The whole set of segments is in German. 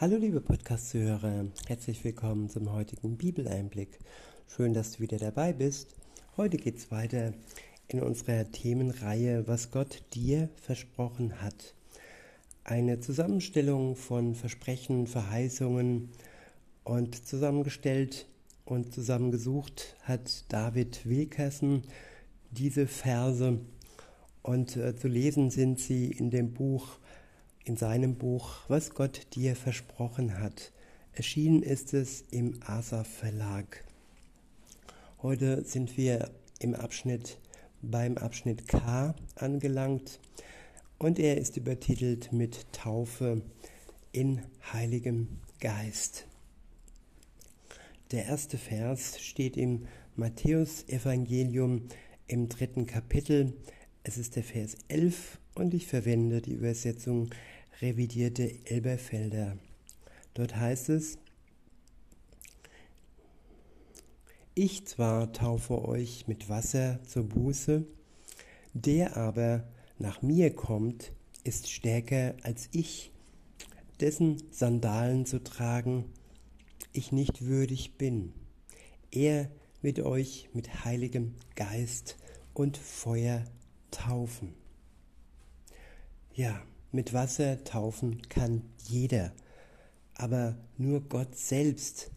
Hallo liebe Podcast-Zuhörer, herzlich willkommen zum heutigen Bibeleinblick. Schön, dass du wieder dabei bist. Heute geht es weiter in unserer Themenreihe, was Gott dir versprochen hat. Eine Zusammenstellung von Versprechen, Verheißungen und zusammengestellt und zusammengesucht hat David Wilkerson diese Verse und äh, zu lesen sind sie in dem Buch in seinem Buch Was Gott dir versprochen hat. Erschienen ist es im Asaf Verlag. Heute sind wir im Abschnitt beim Abschnitt K angelangt und er ist übertitelt mit Taufe in Heiligem Geist. Der erste Vers steht im Matthäus Evangelium im dritten Kapitel. Es ist der Vers 11 und ich verwende die Übersetzung revidierte Elberfelder. Dort heißt es, ich zwar taufe euch mit Wasser zur Buße, der aber nach mir kommt, ist stärker als ich, dessen Sandalen zu tragen ich nicht würdig bin. Er wird euch mit heiligem Geist und Feuer taufen. Ja, mit Wasser taufen kann jeder, aber nur Gott selbst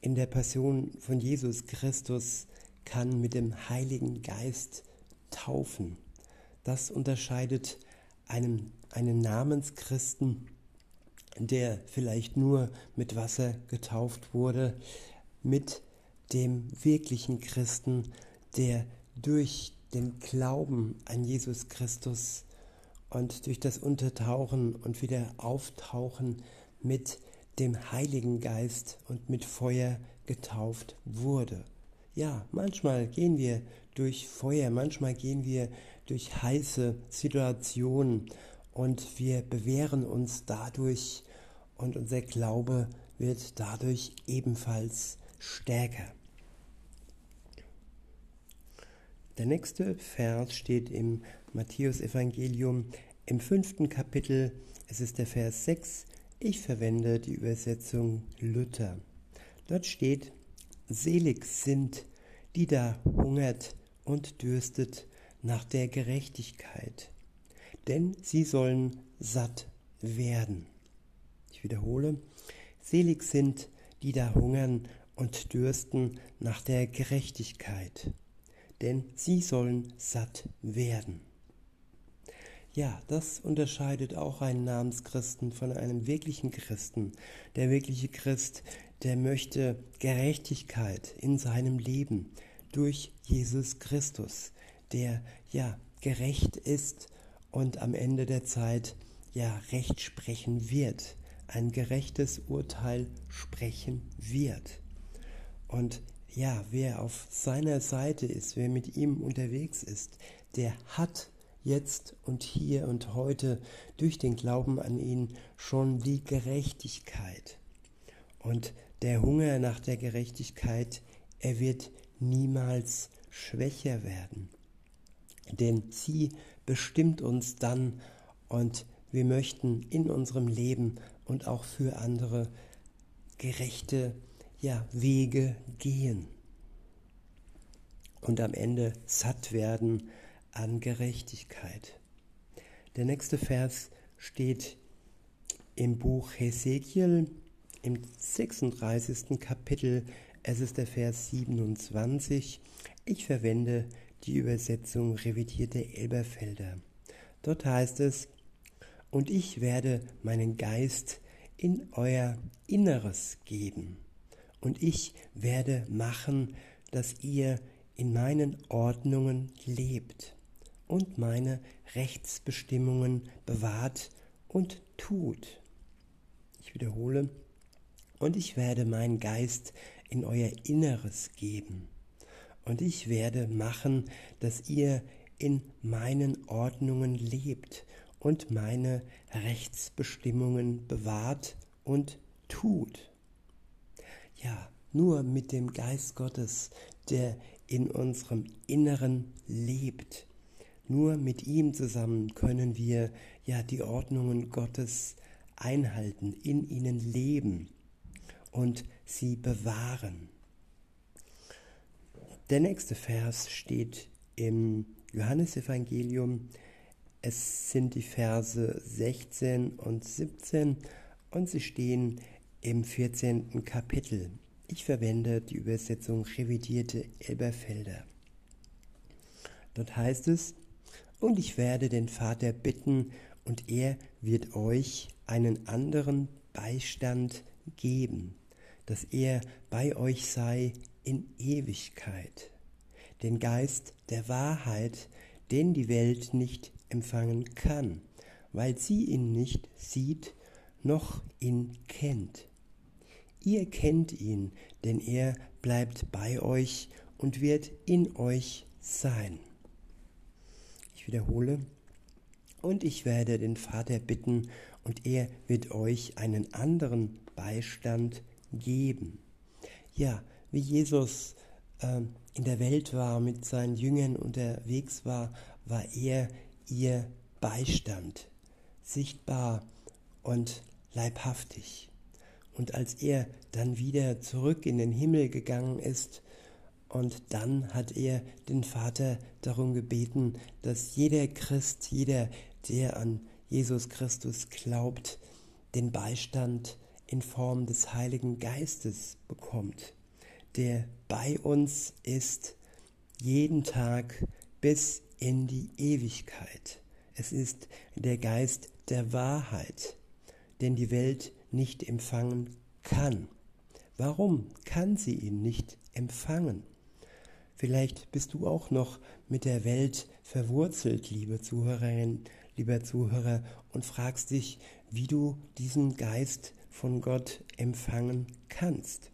in der Person von Jesus Christus kann mit dem Heiligen Geist taufen. Das unterscheidet einen, einen Namenschristen, der vielleicht nur mit Wasser getauft wurde, mit dem wirklichen Christen, der durch den Glauben an Jesus Christus und durch das Untertauchen und wieder Auftauchen mit dem Heiligen Geist und mit Feuer getauft wurde. Ja, manchmal gehen wir durch Feuer, manchmal gehen wir durch heiße Situationen und wir bewähren uns dadurch und unser Glaube wird dadurch ebenfalls stärker. Der nächste Vers steht im Matthäus-Evangelium im fünften Kapitel. Es ist der Vers 6. Ich verwende die Übersetzung Luther. Dort steht, Selig sind, die da hungert und dürstet nach der Gerechtigkeit, denn sie sollen satt werden. Ich wiederhole, selig sind, die da hungern und dürsten nach der Gerechtigkeit, denn sie sollen satt werden. Ja, das unterscheidet auch einen Namenschristen von einem wirklichen Christen. Der wirkliche Christ, der möchte Gerechtigkeit in seinem Leben durch Jesus Christus, der ja gerecht ist und am Ende der Zeit ja Recht sprechen wird, ein gerechtes Urteil sprechen wird. Und ja, wer auf seiner Seite ist, wer mit ihm unterwegs ist, der hat jetzt und hier und heute durch den Glauben an ihn schon die Gerechtigkeit. Und der Hunger nach der Gerechtigkeit, er wird niemals schwächer werden. Denn sie bestimmt uns dann und wir möchten in unserem Leben und auch für andere gerechte ja, Wege gehen und am Ende satt werden an Gerechtigkeit. Der nächste Vers steht im Buch Hesekiel im 36. Kapitel. Es ist der Vers 27. Ich verwende die Übersetzung revidierte Elberfelder. Dort heißt es, und ich werde meinen Geist in euer Inneres geben, und ich werde machen, dass ihr in meinen Ordnungen lebt und meine Rechtsbestimmungen bewahrt und tut. Ich wiederhole, und ich werde meinen Geist in euer Inneres geben, und ich werde machen, dass ihr in meinen Ordnungen lebt und meine Rechtsbestimmungen bewahrt und tut. Ja, nur mit dem Geist Gottes, der in unserem Inneren lebt, nur mit ihm zusammen können wir ja die Ordnungen Gottes einhalten, in ihnen leben und sie bewahren. Der nächste Vers steht im Johannesevangelium. Es sind die Verse 16 und 17 und sie stehen im 14. Kapitel. Ich verwende die Übersetzung revidierte Elberfelder. Dort heißt es, und ich werde den Vater bitten, und er wird euch einen anderen Beistand geben, dass er bei euch sei in Ewigkeit, den Geist der Wahrheit, den die Welt nicht empfangen kann, weil sie ihn nicht sieht noch ihn kennt. Ihr kennt ihn, denn er bleibt bei euch und wird in euch sein. Wiederhole, und ich werde den Vater bitten, und er wird euch einen anderen Beistand geben. Ja, wie Jesus äh, in der Welt war, mit seinen Jüngern unterwegs war, war er ihr Beistand, sichtbar und leibhaftig. Und als er dann wieder zurück in den Himmel gegangen ist, und dann hat er den Vater darum gebeten, dass jeder Christ, jeder, der an Jesus Christus glaubt, den Beistand in Form des Heiligen Geistes bekommt, der bei uns ist jeden Tag bis in die Ewigkeit. Es ist der Geist der Wahrheit, den die Welt nicht empfangen kann. Warum kann sie ihn nicht empfangen? Vielleicht bist du auch noch mit der Welt verwurzelt, liebe Zuhörerin, lieber Zuhörer, und fragst dich, wie du diesen Geist von Gott empfangen kannst.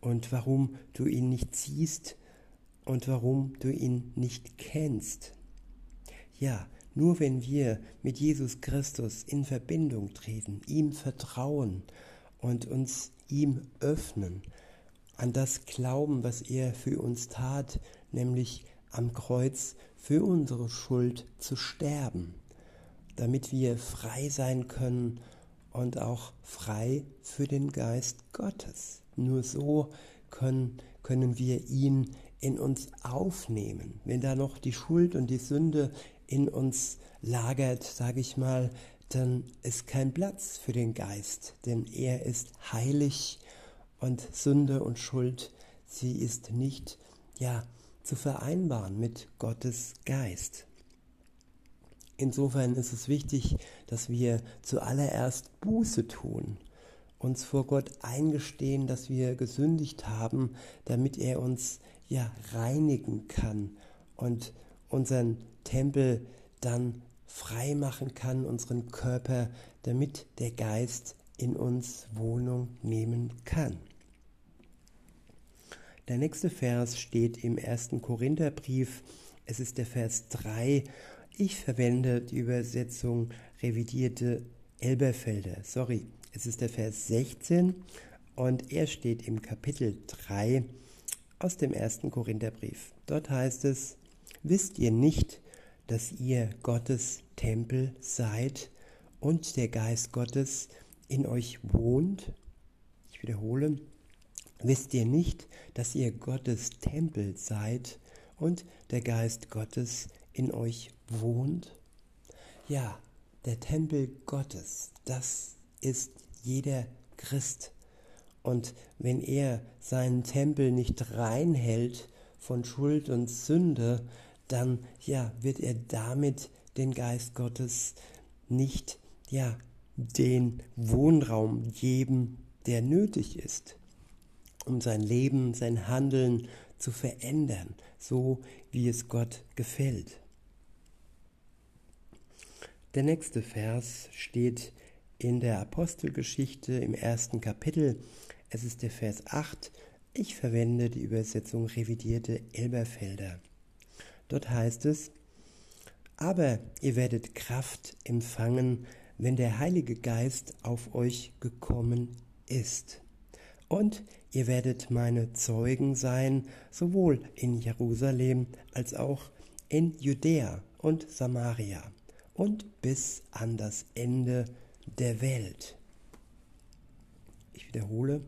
Und warum du ihn nicht siehst und warum du ihn nicht kennst. Ja, nur wenn wir mit Jesus Christus in Verbindung treten, ihm vertrauen und uns ihm öffnen, an das glauben, was er für uns tat, nämlich am Kreuz für unsere Schuld zu sterben, damit wir frei sein können und auch frei für den Geist Gottes. Nur so können, können wir ihn in uns aufnehmen. Wenn da noch die Schuld und die Sünde in uns lagert, sage ich mal, dann ist kein Platz für den Geist, denn er ist heilig und Sünde und Schuld, sie ist nicht ja zu vereinbaren mit Gottes Geist. Insofern ist es wichtig, dass wir zuallererst Buße tun, uns vor Gott eingestehen, dass wir gesündigt haben, damit er uns ja reinigen kann und unseren Tempel dann frei machen kann, unseren Körper, damit der Geist in uns Wohnung nehmen kann. Der nächste Vers steht im ersten Korintherbrief. Es ist der Vers 3. Ich verwende die Übersetzung revidierte Elberfelder. Sorry, es ist der Vers 16 und er steht im Kapitel 3 aus dem ersten Korintherbrief. Dort heißt es, wisst ihr nicht, dass ihr Gottes Tempel seid und der Geist Gottes in euch wohnt? Ich wiederhole, wisst ihr nicht, dass ihr Gottes Tempel seid und der Geist Gottes in euch wohnt? Ja, der Tempel Gottes, das ist jeder Christ. Und wenn er seinen Tempel nicht reinhält von Schuld und Sünde, dann ja, wird er damit den Geist Gottes nicht ja, den Wohnraum geben, der nötig ist, um sein Leben, sein Handeln zu verändern, so wie es Gott gefällt. Der nächste Vers steht in der Apostelgeschichte im ersten Kapitel. Es ist der Vers 8. Ich verwende die Übersetzung revidierte Elberfelder. Dort heißt es, aber ihr werdet Kraft empfangen, wenn der Heilige Geist auf euch gekommen ist. Und ihr werdet meine Zeugen sein, sowohl in Jerusalem als auch in Judäa und Samaria und bis an das Ende der Welt. Ich wiederhole,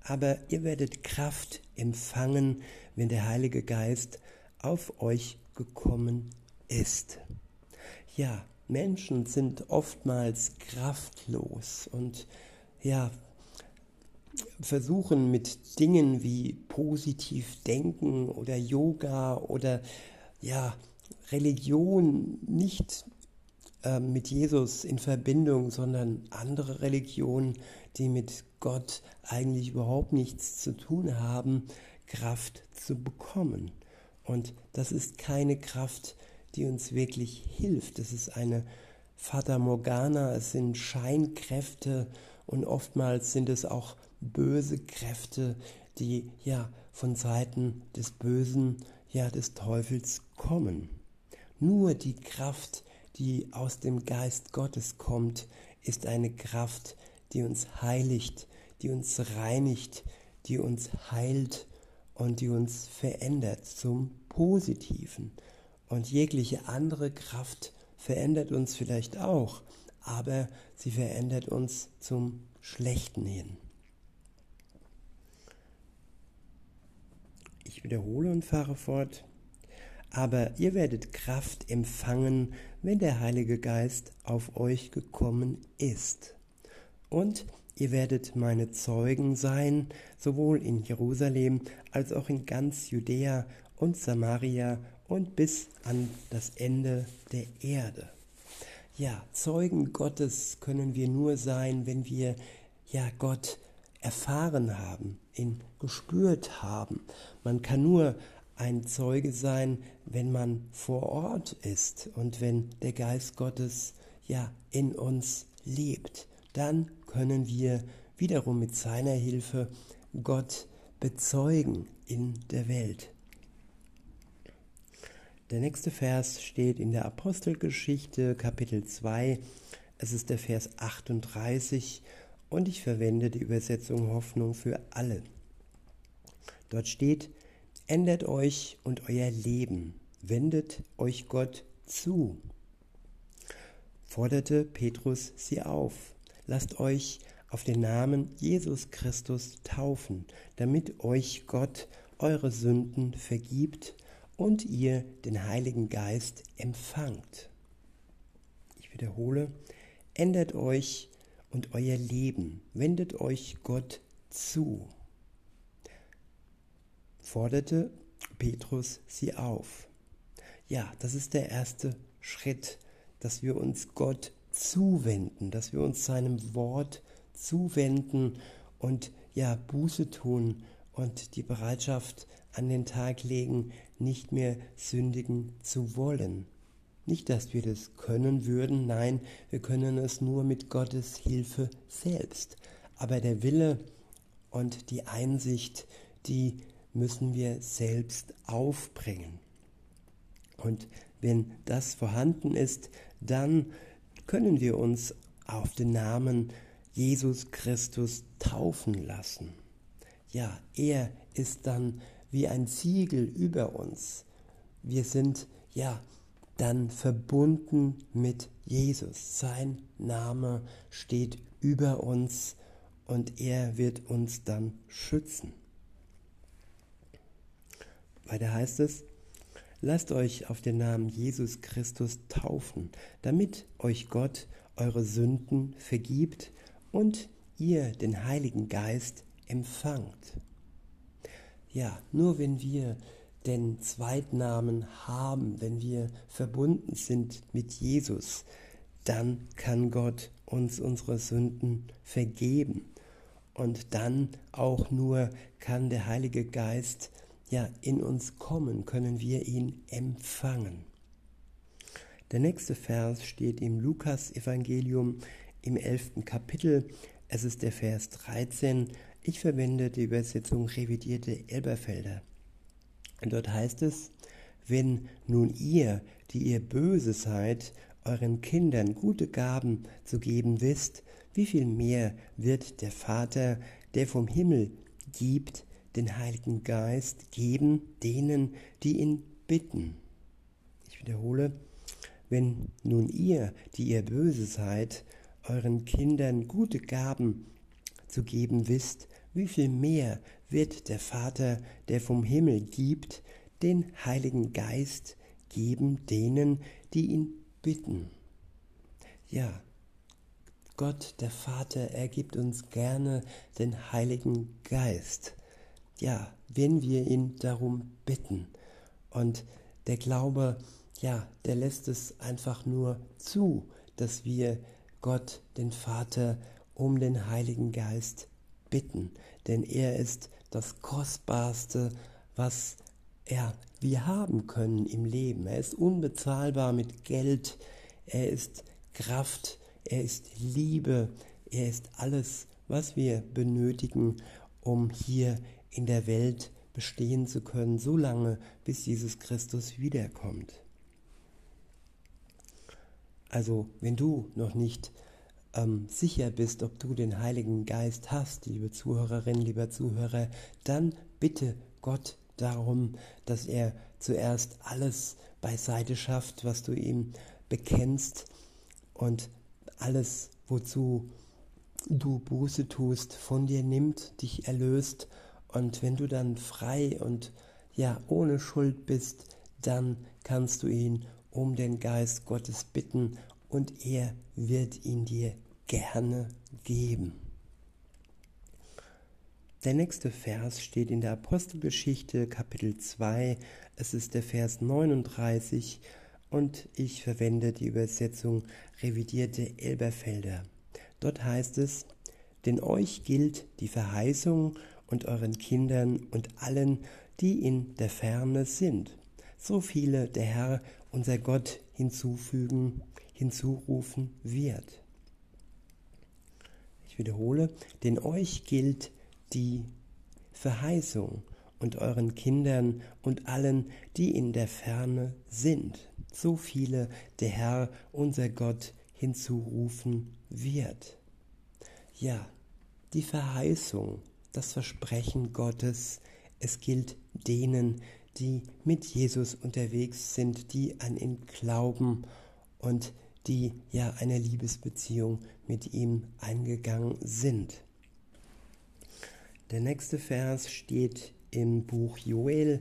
aber ihr werdet Kraft empfangen, wenn der Heilige Geist auf euch gekommen ist. Ja, Menschen sind oftmals kraftlos und ja, versuchen mit Dingen wie positiv denken oder Yoga oder ja, Religion nicht äh, mit Jesus in Verbindung, sondern andere Religionen, die mit Gott eigentlich überhaupt nichts zu tun haben, Kraft zu bekommen. Und das ist keine Kraft, die uns wirklich hilft. Es ist eine Fata Morgana, es sind Scheinkräfte und oftmals sind es auch böse Kräfte, die ja von Seiten des Bösen, ja des Teufels kommen. Nur die Kraft, die aus dem Geist Gottes kommt, ist eine Kraft, die uns heiligt, die uns reinigt, die uns heilt und die uns verändert zum Positiven. Und jegliche andere Kraft verändert uns vielleicht auch, aber sie verändert uns zum Schlechten hin. Ich wiederhole und fahre fort. Aber ihr werdet Kraft empfangen, wenn der Heilige Geist auf euch gekommen ist. Und ihr werdet meine Zeugen sein, sowohl in Jerusalem als auch in ganz Judäa und Samaria und bis an das Ende der Erde. Ja, Zeugen Gottes können wir nur sein, wenn wir ja Gott erfahren haben, ihn gespürt haben. Man kann nur ein Zeuge sein, wenn man vor Ort ist und wenn der Geist Gottes ja in uns lebt. Dann können wir wiederum mit seiner Hilfe Gott bezeugen in der Welt. Der nächste Vers steht in der Apostelgeschichte Kapitel 2. Es ist der Vers 38 und ich verwende die Übersetzung Hoffnung für alle. Dort steht, ändert euch und euer Leben, wendet euch Gott zu. Forderte Petrus sie auf, lasst euch auf den Namen Jesus Christus taufen, damit euch Gott eure Sünden vergibt und ihr den Heiligen Geist empfangt. Ich wiederhole, ändert euch und euer Leben, wendet euch Gott zu. Forderte Petrus sie auf. Ja, das ist der erste Schritt, dass wir uns Gott zuwenden, dass wir uns seinem Wort zuwenden und ja, Buße tun und die Bereitschaft an den Tag legen, nicht mehr sündigen zu wollen. Nicht, dass wir das können würden, nein, wir können es nur mit Gottes Hilfe selbst. Aber der Wille und die Einsicht, die müssen wir selbst aufbringen. Und wenn das vorhanden ist, dann können wir uns auf den Namen Jesus Christus taufen lassen. Ja, er ist dann wie ein Siegel über uns. Wir sind ja dann verbunden mit Jesus. Sein Name steht über uns und er wird uns dann schützen. Weiter heißt es, lasst euch auf den Namen Jesus Christus taufen, damit euch Gott eure Sünden vergibt und ihr den Heiligen Geist empfangt. Ja, nur wenn wir den Zweitnamen haben, wenn wir verbunden sind mit Jesus, dann kann Gott uns unsere Sünden vergeben. Und dann auch nur kann der Heilige Geist ja in uns kommen, können wir ihn empfangen. Der nächste Vers steht im Lukas Evangelium im elften Kapitel. Es ist der Vers 13 ich verwende die Übersetzung revidierte Elberfelder. Dort heißt es, wenn nun ihr, die ihr böse seid, euren Kindern gute Gaben zu geben wisst, wie viel mehr wird der Vater, der vom Himmel gibt, den Heiligen Geist geben denen, die ihn bitten. Ich wiederhole, wenn nun ihr, die ihr böse seid, euren Kindern gute Gaben zu geben wisst, wie viel mehr wird der Vater, der vom Himmel gibt, den Heiligen Geist geben denen, die ihn bitten. Ja, Gott, der Vater, er gibt uns gerne den Heiligen Geist. Ja, wenn wir ihn darum bitten. Und der Glaube, ja, der lässt es einfach nur zu, dass wir Gott, den Vater, um den Heiligen Geist bitten. Denn er ist das Kostbarste, was ja, wir haben können im Leben. Er ist unbezahlbar mit Geld, er ist Kraft, er ist Liebe, er ist alles, was wir benötigen, um hier in der Welt bestehen zu können, so lange, bis Jesus Christus wiederkommt. Also, wenn du noch nicht ähm, sicher bist, ob du den Heiligen Geist hast, liebe Zuhörerin, lieber Zuhörer, dann bitte Gott darum, dass er zuerst alles beiseite schafft, was du ihm bekennst und alles, wozu du Buße tust, von dir nimmt, dich erlöst. Und wenn du dann frei und ja ohne Schuld bist, dann kannst du ihn um den Geist Gottes bitten und er wird ihn dir gerne geben. Der nächste Vers steht in der Apostelgeschichte Kapitel 2, es ist der Vers 39 und ich verwende die Übersetzung revidierte Elberfelder. Dort heißt es, denn euch gilt die Verheißung und euren Kindern und allen, die in der Ferne sind, so viele der Herr, unser Gott, hinzufügen, hinzurufen wird. Ich wiederhole, denn euch gilt die Verheißung und euren Kindern und allen, die in der Ferne sind, so viele der Herr, unser Gott, hinzurufen wird. Ja, die Verheißung, das Versprechen Gottes, es gilt denen, die mit Jesus unterwegs sind, die an ihn glauben und die ja eine Liebesbeziehung mit ihm eingegangen sind. Der nächste Vers steht im Buch Joel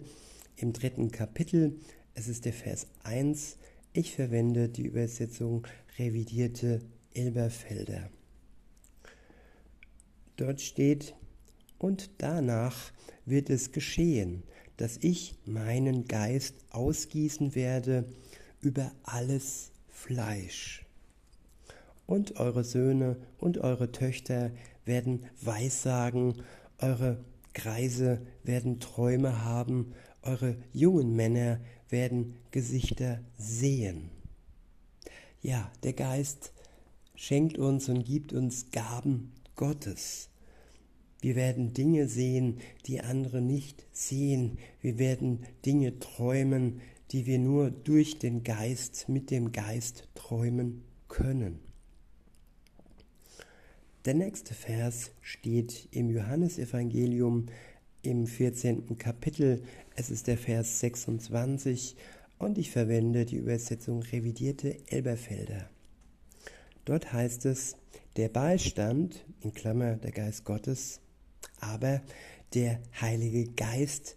im dritten Kapitel. Es ist der Vers 1. Ich verwende die Übersetzung revidierte Elberfelder. Dort steht, und danach wird es geschehen, dass ich meinen Geist ausgießen werde über alles Fleisch. Und eure Söhne und eure Töchter werden Weissagen, eure Kreise werden Träume haben, eure jungen Männer werden Gesichter sehen. Ja, der Geist schenkt uns und gibt uns Gaben Gottes. Wir werden Dinge sehen, die andere nicht sehen. Wir werden Dinge träumen, die wir nur durch den Geist, mit dem Geist träumen können. Der nächste Vers steht im Johannesevangelium im 14. Kapitel. Es ist der Vers 26 und ich verwende die Übersetzung revidierte Elberfelder. Dort heißt es, der Beistand, in Klammer der Geist Gottes, aber der Heilige Geist,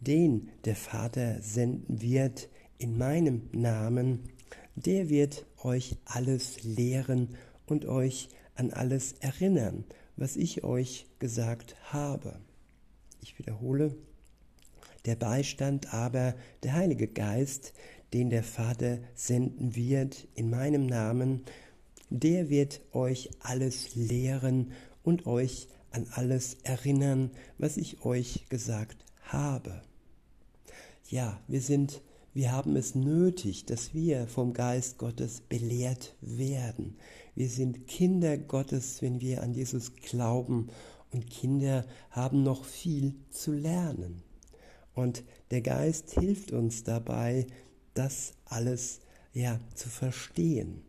den der Vater senden wird in meinem Namen, der wird euch alles lehren und euch an alles erinnern, was ich euch gesagt habe. Ich wiederhole, der Beistand aber, der Heilige Geist, den der Vater senden wird in meinem Namen, der wird euch alles lehren und euch an alles erinnern, was ich euch gesagt habe. Ja, wir sind, wir haben es nötig, dass wir vom Geist Gottes belehrt werden. Wir sind Kinder Gottes, wenn wir an Jesus glauben und Kinder haben noch viel zu lernen. Und der Geist hilft uns dabei, das alles ja zu verstehen.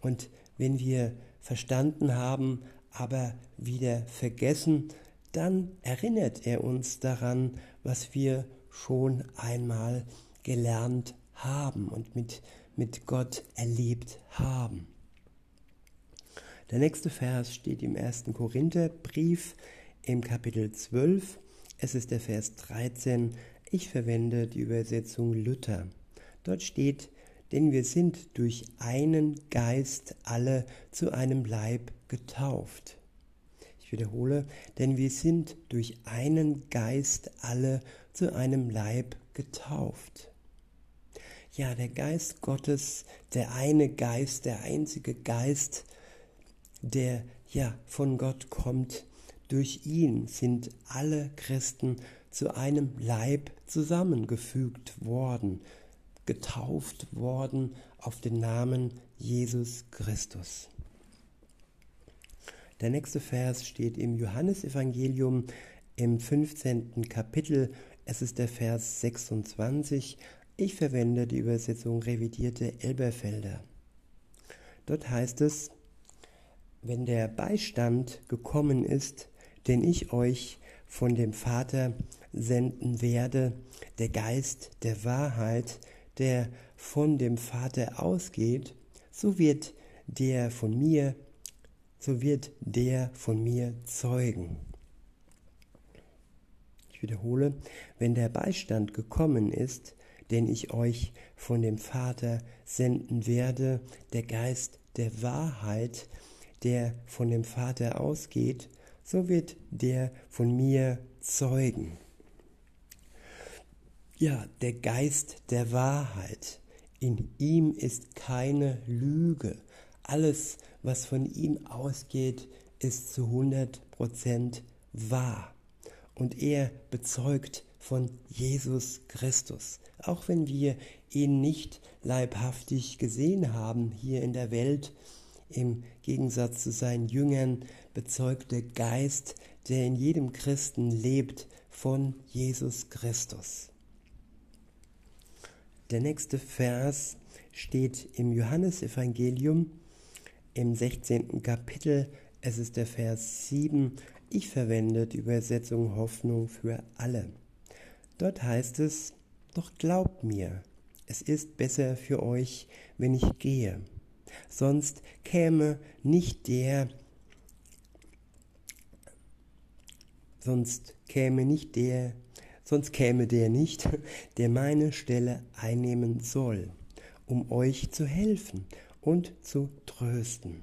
Und wenn wir verstanden haben, aber wieder vergessen, dann erinnert er uns daran, was wir schon einmal gelernt haben. Und mit, mit Gott erlebt haben. Der nächste Vers steht im 1. Korintherbrief im Kapitel 12. Es ist der Vers 13. Ich verwende die Übersetzung Luther. Dort steht, denn wir sind durch einen Geist alle zu einem Leib getauft. Ich wiederhole, denn wir sind durch einen Geist alle zu einem Leib getauft. Ja, der Geist Gottes, der eine Geist, der einzige Geist, der ja von Gott kommt, durch ihn sind alle Christen zu einem Leib zusammengefügt worden, getauft worden auf den Namen Jesus Christus. Der nächste Vers steht im Johannesevangelium im 15. Kapitel. Es ist der Vers 26. Ich verwende die Übersetzung revidierte Elberfelder. Dort heißt es, wenn der Beistand gekommen ist, den ich euch von dem Vater senden werde, der Geist der Wahrheit, der von dem Vater ausgeht, so wird der von mir so wird der von mir zeugen. Wiederhole, wenn der Beistand gekommen ist, den ich euch von dem Vater senden werde, der Geist der Wahrheit, der von dem Vater ausgeht, so wird der von mir zeugen. Ja, der Geist der Wahrheit, in ihm ist keine Lüge. Alles, was von ihm ausgeht, ist zu 100% wahr. Und er bezeugt von Jesus Christus. Auch wenn wir ihn nicht leibhaftig gesehen haben hier in der Welt, im Gegensatz zu seinen Jüngern bezeugt der Geist, der in jedem Christen lebt, von Jesus Christus. Der nächste Vers steht im Johannesevangelium im 16. Kapitel. Es ist der Vers 7. Ich verwende die Übersetzung Hoffnung für alle. Dort heißt es, doch glaubt mir, es ist besser für euch, wenn ich gehe. Sonst käme nicht der, sonst käme nicht der, sonst käme der nicht, der meine Stelle einnehmen soll, um euch zu helfen und zu trösten.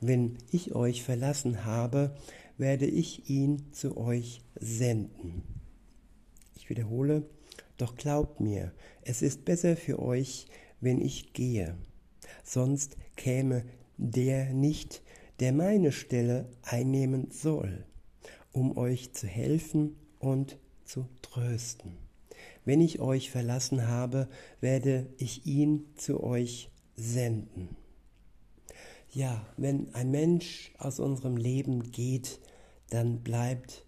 Wenn ich euch verlassen habe, werde ich ihn zu euch senden. Ich wiederhole, doch glaubt mir, es ist besser für euch, wenn ich gehe. Sonst käme der nicht, der meine Stelle einnehmen soll, um euch zu helfen und zu trösten. Wenn ich euch verlassen habe, werde ich ihn zu euch senden. Ja, wenn ein Mensch aus unserem Leben geht, dann bleibt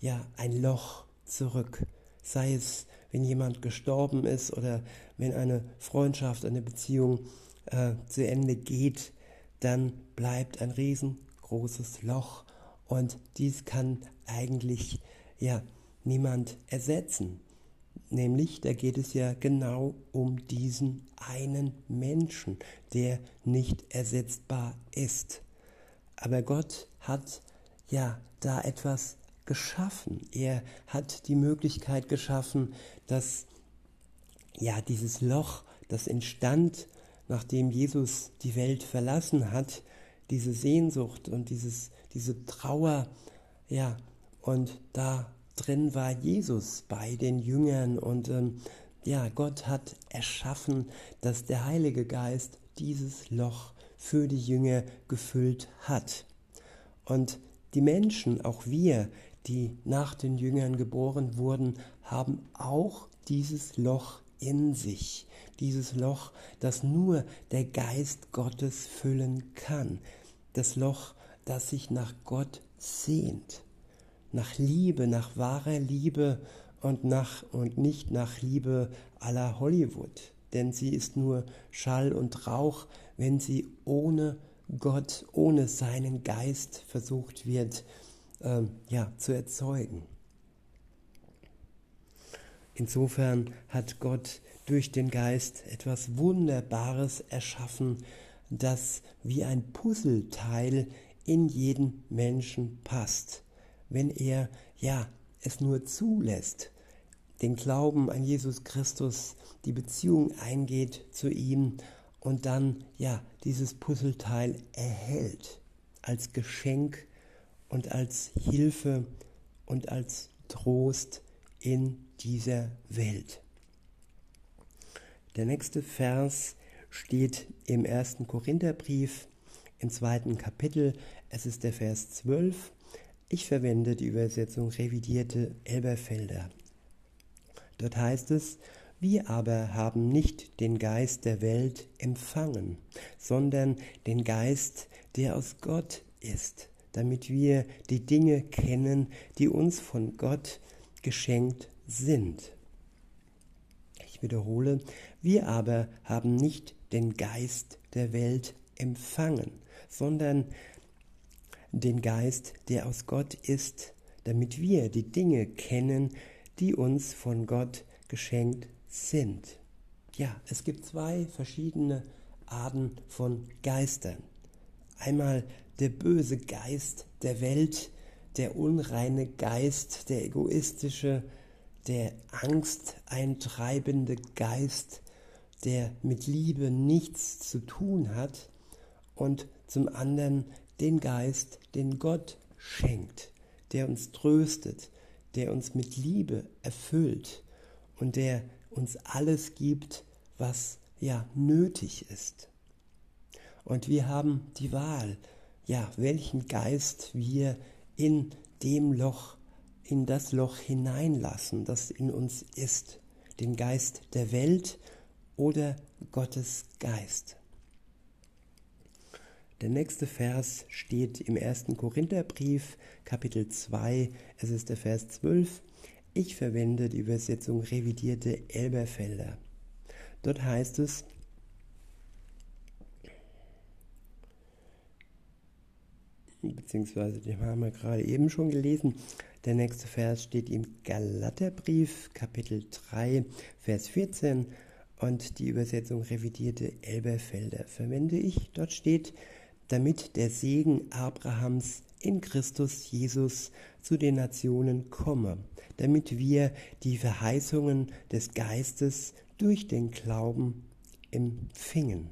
ja ein Loch zurück. Sei es, wenn jemand gestorben ist oder wenn eine Freundschaft, eine Beziehung äh, zu Ende geht, dann bleibt ein riesengroßes Loch und dies kann eigentlich ja niemand ersetzen. Nämlich, da geht es ja genau um diesen einen Menschen, der nicht ersetzbar ist. Aber Gott hat ja da etwas geschaffen. Er hat die Möglichkeit geschaffen, dass ja dieses Loch, das entstand, nachdem Jesus die Welt verlassen hat, diese Sehnsucht und dieses, diese Trauer, ja, und da drin war Jesus bei den Jüngern und ähm, ja, Gott hat erschaffen, dass der Heilige Geist dieses Loch für die Jünger gefüllt hat. Und die Menschen, auch wir, die nach den Jüngern geboren wurden, haben auch dieses Loch in sich. Dieses Loch, das nur der Geist Gottes füllen kann. Das Loch, das sich nach Gott sehnt nach Liebe, nach wahrer Liebe und, nach, und nicht nach Liebe aller Hollywood. Denn sie ist nur Schall und Rauch, wenn sie ohne Gott, ohne seinen Geist versucht wird, ähm, ja, zu erzeugen. Insofern hat Gott durch den Geist etwas Wunderbares erschaffen, das wie ein Puzzleteil in jeden Menschen passt, wenn er ja es nur zulässt, den Glauben an Jesus Christus, die Beziehung eingeht zu ihm und dann ja dieses Puzzleteil erhält als Geschenk und als Hilfe und als Trost in dieser Welt. Der nächste Vers steht im ersten Korintherbrief im zweiten Kapitel. Es ist der Vers 12. Ich verwende die Übersetzung revidierte Elberfelder. Dort heißt es, wir aber haben nicht den Geist der Welt empfangen, sondern den Geist, der aus Gott ist, damit wir die Dinge kennen, die uns von Gott geschenkt sind. Ich wiederhole, wir aber haben nicht den Geist der Welt empfangen, sondern den Geist, der aus Gott ist, damit wir die Dinge kennen, die uns von Gott geschenkt sind. Ja, es gibt zwei verschiedene Arten von Geistern. Einmal der böse Geist der Welt, der unreine Geist, der egoistische, der angsteintreibende Geist, der mit Liebe nichts zu tun hat, und zum anderen den Geist, den Gott schenkt, der uns tröstet, der uns mit Liebe erfüllt und der uns alles gibt, was ja nötig ist. Und wir haben die Wahl, ja, welchen Geist wir in dem Loch, in das Loch hineinlassen, das in uns ist, den Geist der Welt oder Gottes Geist. Der nächste Vers steht im 1. Korintherbrief, Kapitel 2, es ist der Vers 12. Ich verwende die Übersetzung revidierte Elberfelder. Dort heißt es, beziehungsweise den haben wir gerade eben schon gelesen. Der nächste Vers steht im Galaterbrief, Kapitel 3, Vers 14 und die Übersetzung revidierte Elberfelder verwende ich. Dort steht, damit der Segen Abrahams in Christus Jesus zu den Nationen komme, damit wir die Verheißungen des Geistes durch den Glauben empfingen.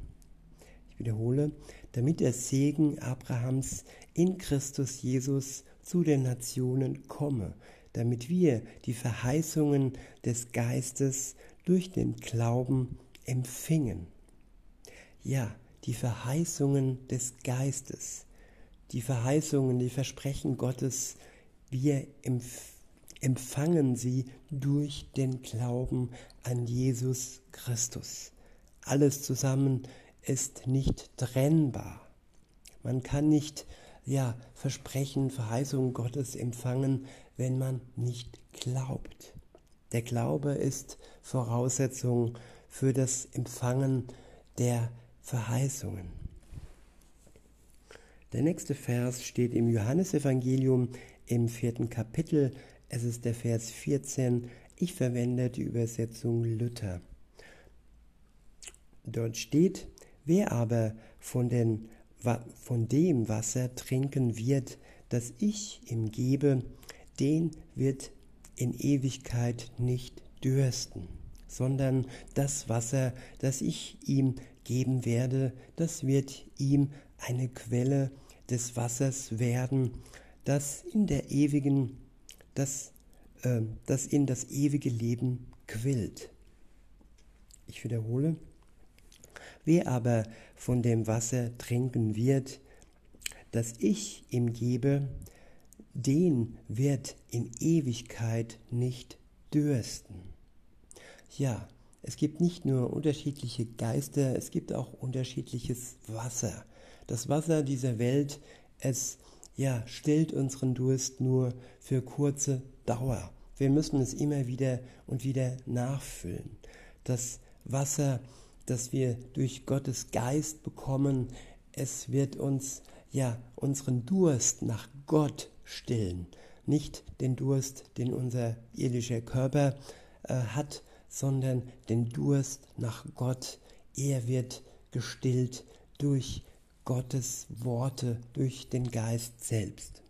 Ich wiederhole, damit der Segen Abrahams in Christus Jesus zu den Nationen komme, damit wir die Verheißungen des Geistes durch den Glauben empfingen. Ja, die Verheißungen des Geistes, die Verheißungen, die Versprechen Gottes, wir empfangen sie durch den Glauben an Jesus Christus. Alles zusammen ist nicht trennbar. Man kann nicht ja, Versprechen, Verheißungen Gottes empfangen, wenn man nicht glaubt. Der Glaube ist Voraussetzung für das Empfangen der Verheißungen. Der nächste Vers steht im Johannesevangelium im vierten Kapitel. Es ist der Vers 14. Ich verwende die Übersetzung Luther. Dort steht, wer aber von, den, von dem Wasser trinken wird, das ich ihm gebe, den wird in Ewigkeit nicht dürsten, sondern das Wasser, das ich ihm geben werde, das wird ihm eine Quelle des Wassers werden, das in der ewigen, das, äh, das in das ewige Leben quillt. Ich wiederhole, wer aber von dem Wasser trinken wird, das ich ihm gebe, den wird in Ewigkeit nicht dürsten. Ja, es gibt nicht nur unterschiedliche Geister, es gibt auch unterschiedliches Wasser. Das Wasser dieser Welt, es ja, stillt unseren Durst nur für kurze Dauer. Wir müssen es immer wieder und wieder nachfüllen. Das Wasser, das wir durch Gottes Geist bekommen, es wird uns ja unseren Durst nach Gott stillen, nicht den Durst, den unser irdischer Körper äh, hat, sondern den Durst nach Gott. Er wird gestillt durch Gottes Worte, durch den Geist selbst.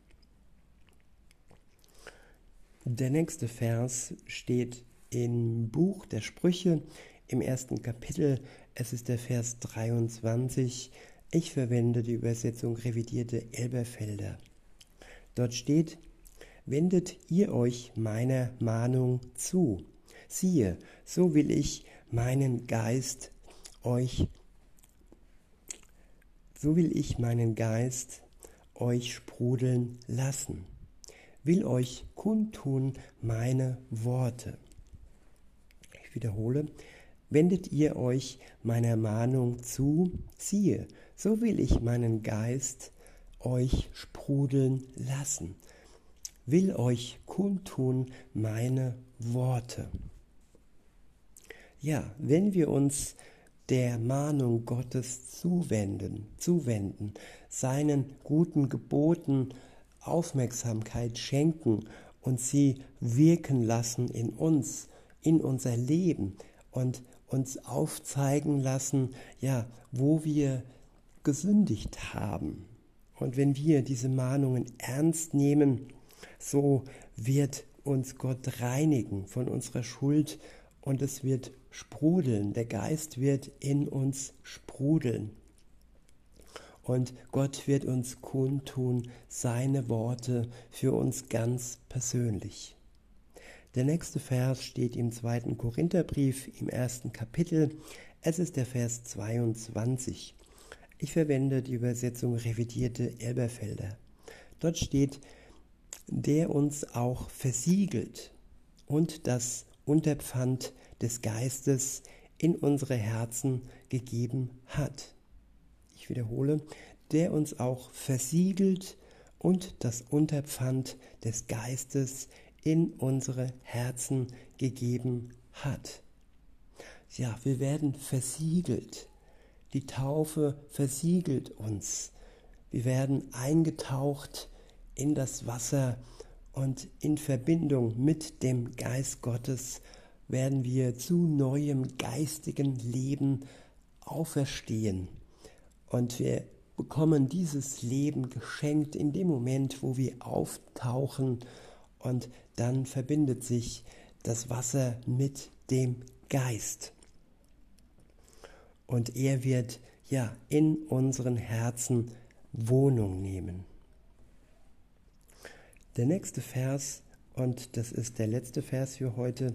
Der nächste Vers steht im Buch der Sprüche im ersten Kapitel. Es ist der Vers 23. Ich verwende die Übersetzung revidierte Elberfelder. Dort steht, wendet ihr euch meiner Mahnung zu. Siehe, so will ich meinen Geist euch, so will ich meinen Geist euch sprudeln lassen will euch kundtun meine Worte. Ich wiederhole, wendet ihr euch meiner Mahnung zu, siehe, so will ich meinen Geist euch sprudeln lassen, will euch kundtun meine Worte. Ja, wenn wir uns der Mahnung Gottes zuwenden, zuwenden, seinen guten Geboten Aufmerksamkeit schenken und sie wirken lassen in uns, in unser Leben und uns aufzeigen lassen, ja, wo wir gesündigt haben. Und wenn wir diese Mahnungen ernst nehmen, so wird uns Gott reinigen von unserer Schuld und es wird sprudeln, der Geist wird in uns sprudeln und Gott wird uns kundtun seine Worte für uns ganz persönlich. Der nächste Vers steht im zweiten Korintherbrief im ersten Kapitel. Es ist der Vers 22. Ich verwende die Übersetzung revidierte Elberfelder. Dort steht, der uns auch versiegelt und das Unterpfand des Geistes in unsere Herzen gegeben hat ich wiederhole, der uns auch versiegelt und das Unterpfand des Geistes in unsere Herzen gegeben hat. Ja, wir werden versiegelt. Die Taufe versiegelt uns. Wir werden eingetaucht in das Wasser und in Verbindung mit dem Geist Gottes werden wir zu neuem geistigen Leben auferstehen. Und wir bekommen dieses Leben geschenkt in dem Moment, wo wir auftauchen und dann verbindet sich das Wasser mit dem Geist. Und er wird ja in unseren Herzen Wohnung nehmen. Der nächste Vers, und das ist der letzte Vers für heute,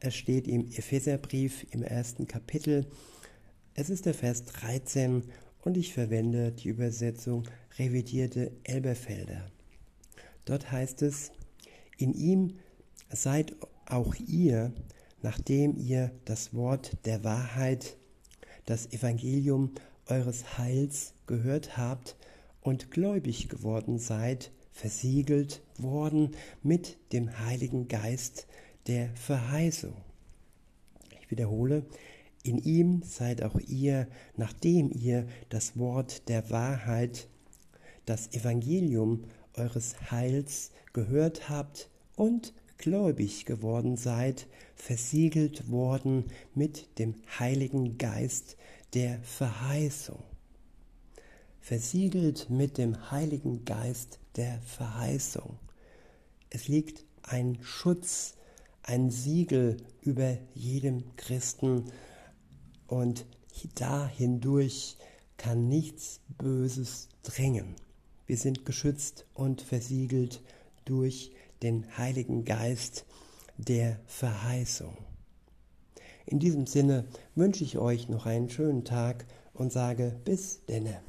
er steht im Epheserbrief im ersten Kapitel. Es ist der Vers 13 und ich verwende die Übersetzung revidierte Elberfelder. Dort heißt es, in ihm seid auch ihr, nachdem ihr das Wort der Wahrheit, das Evangelium eures Heils gehört habt und gläubig geworden seid, versiegelt worden mit dem Heiligen Geist der Verheißung. Ich wiederhole, in ihm seid auch ihr, nachdem ihr das Wort der Wahrheit, das Evangelium eures Heils gehört habt und gläubig geworden seid, versiegelt worden mit dem Heiligen Geist der Verheißung. Versiegelt mit dem Heiligen Geist der Verheißung. Es liegt ein Schutz, ein Siegel über jedem Christen, und da hindurch kann nichts Böses drängen. Wir sind geschützt und versiegelt durch den Heiligen Geist der Verheißung. In diesem Sinne wünsche ich euch noch einen schönen Tag und sage bis denne.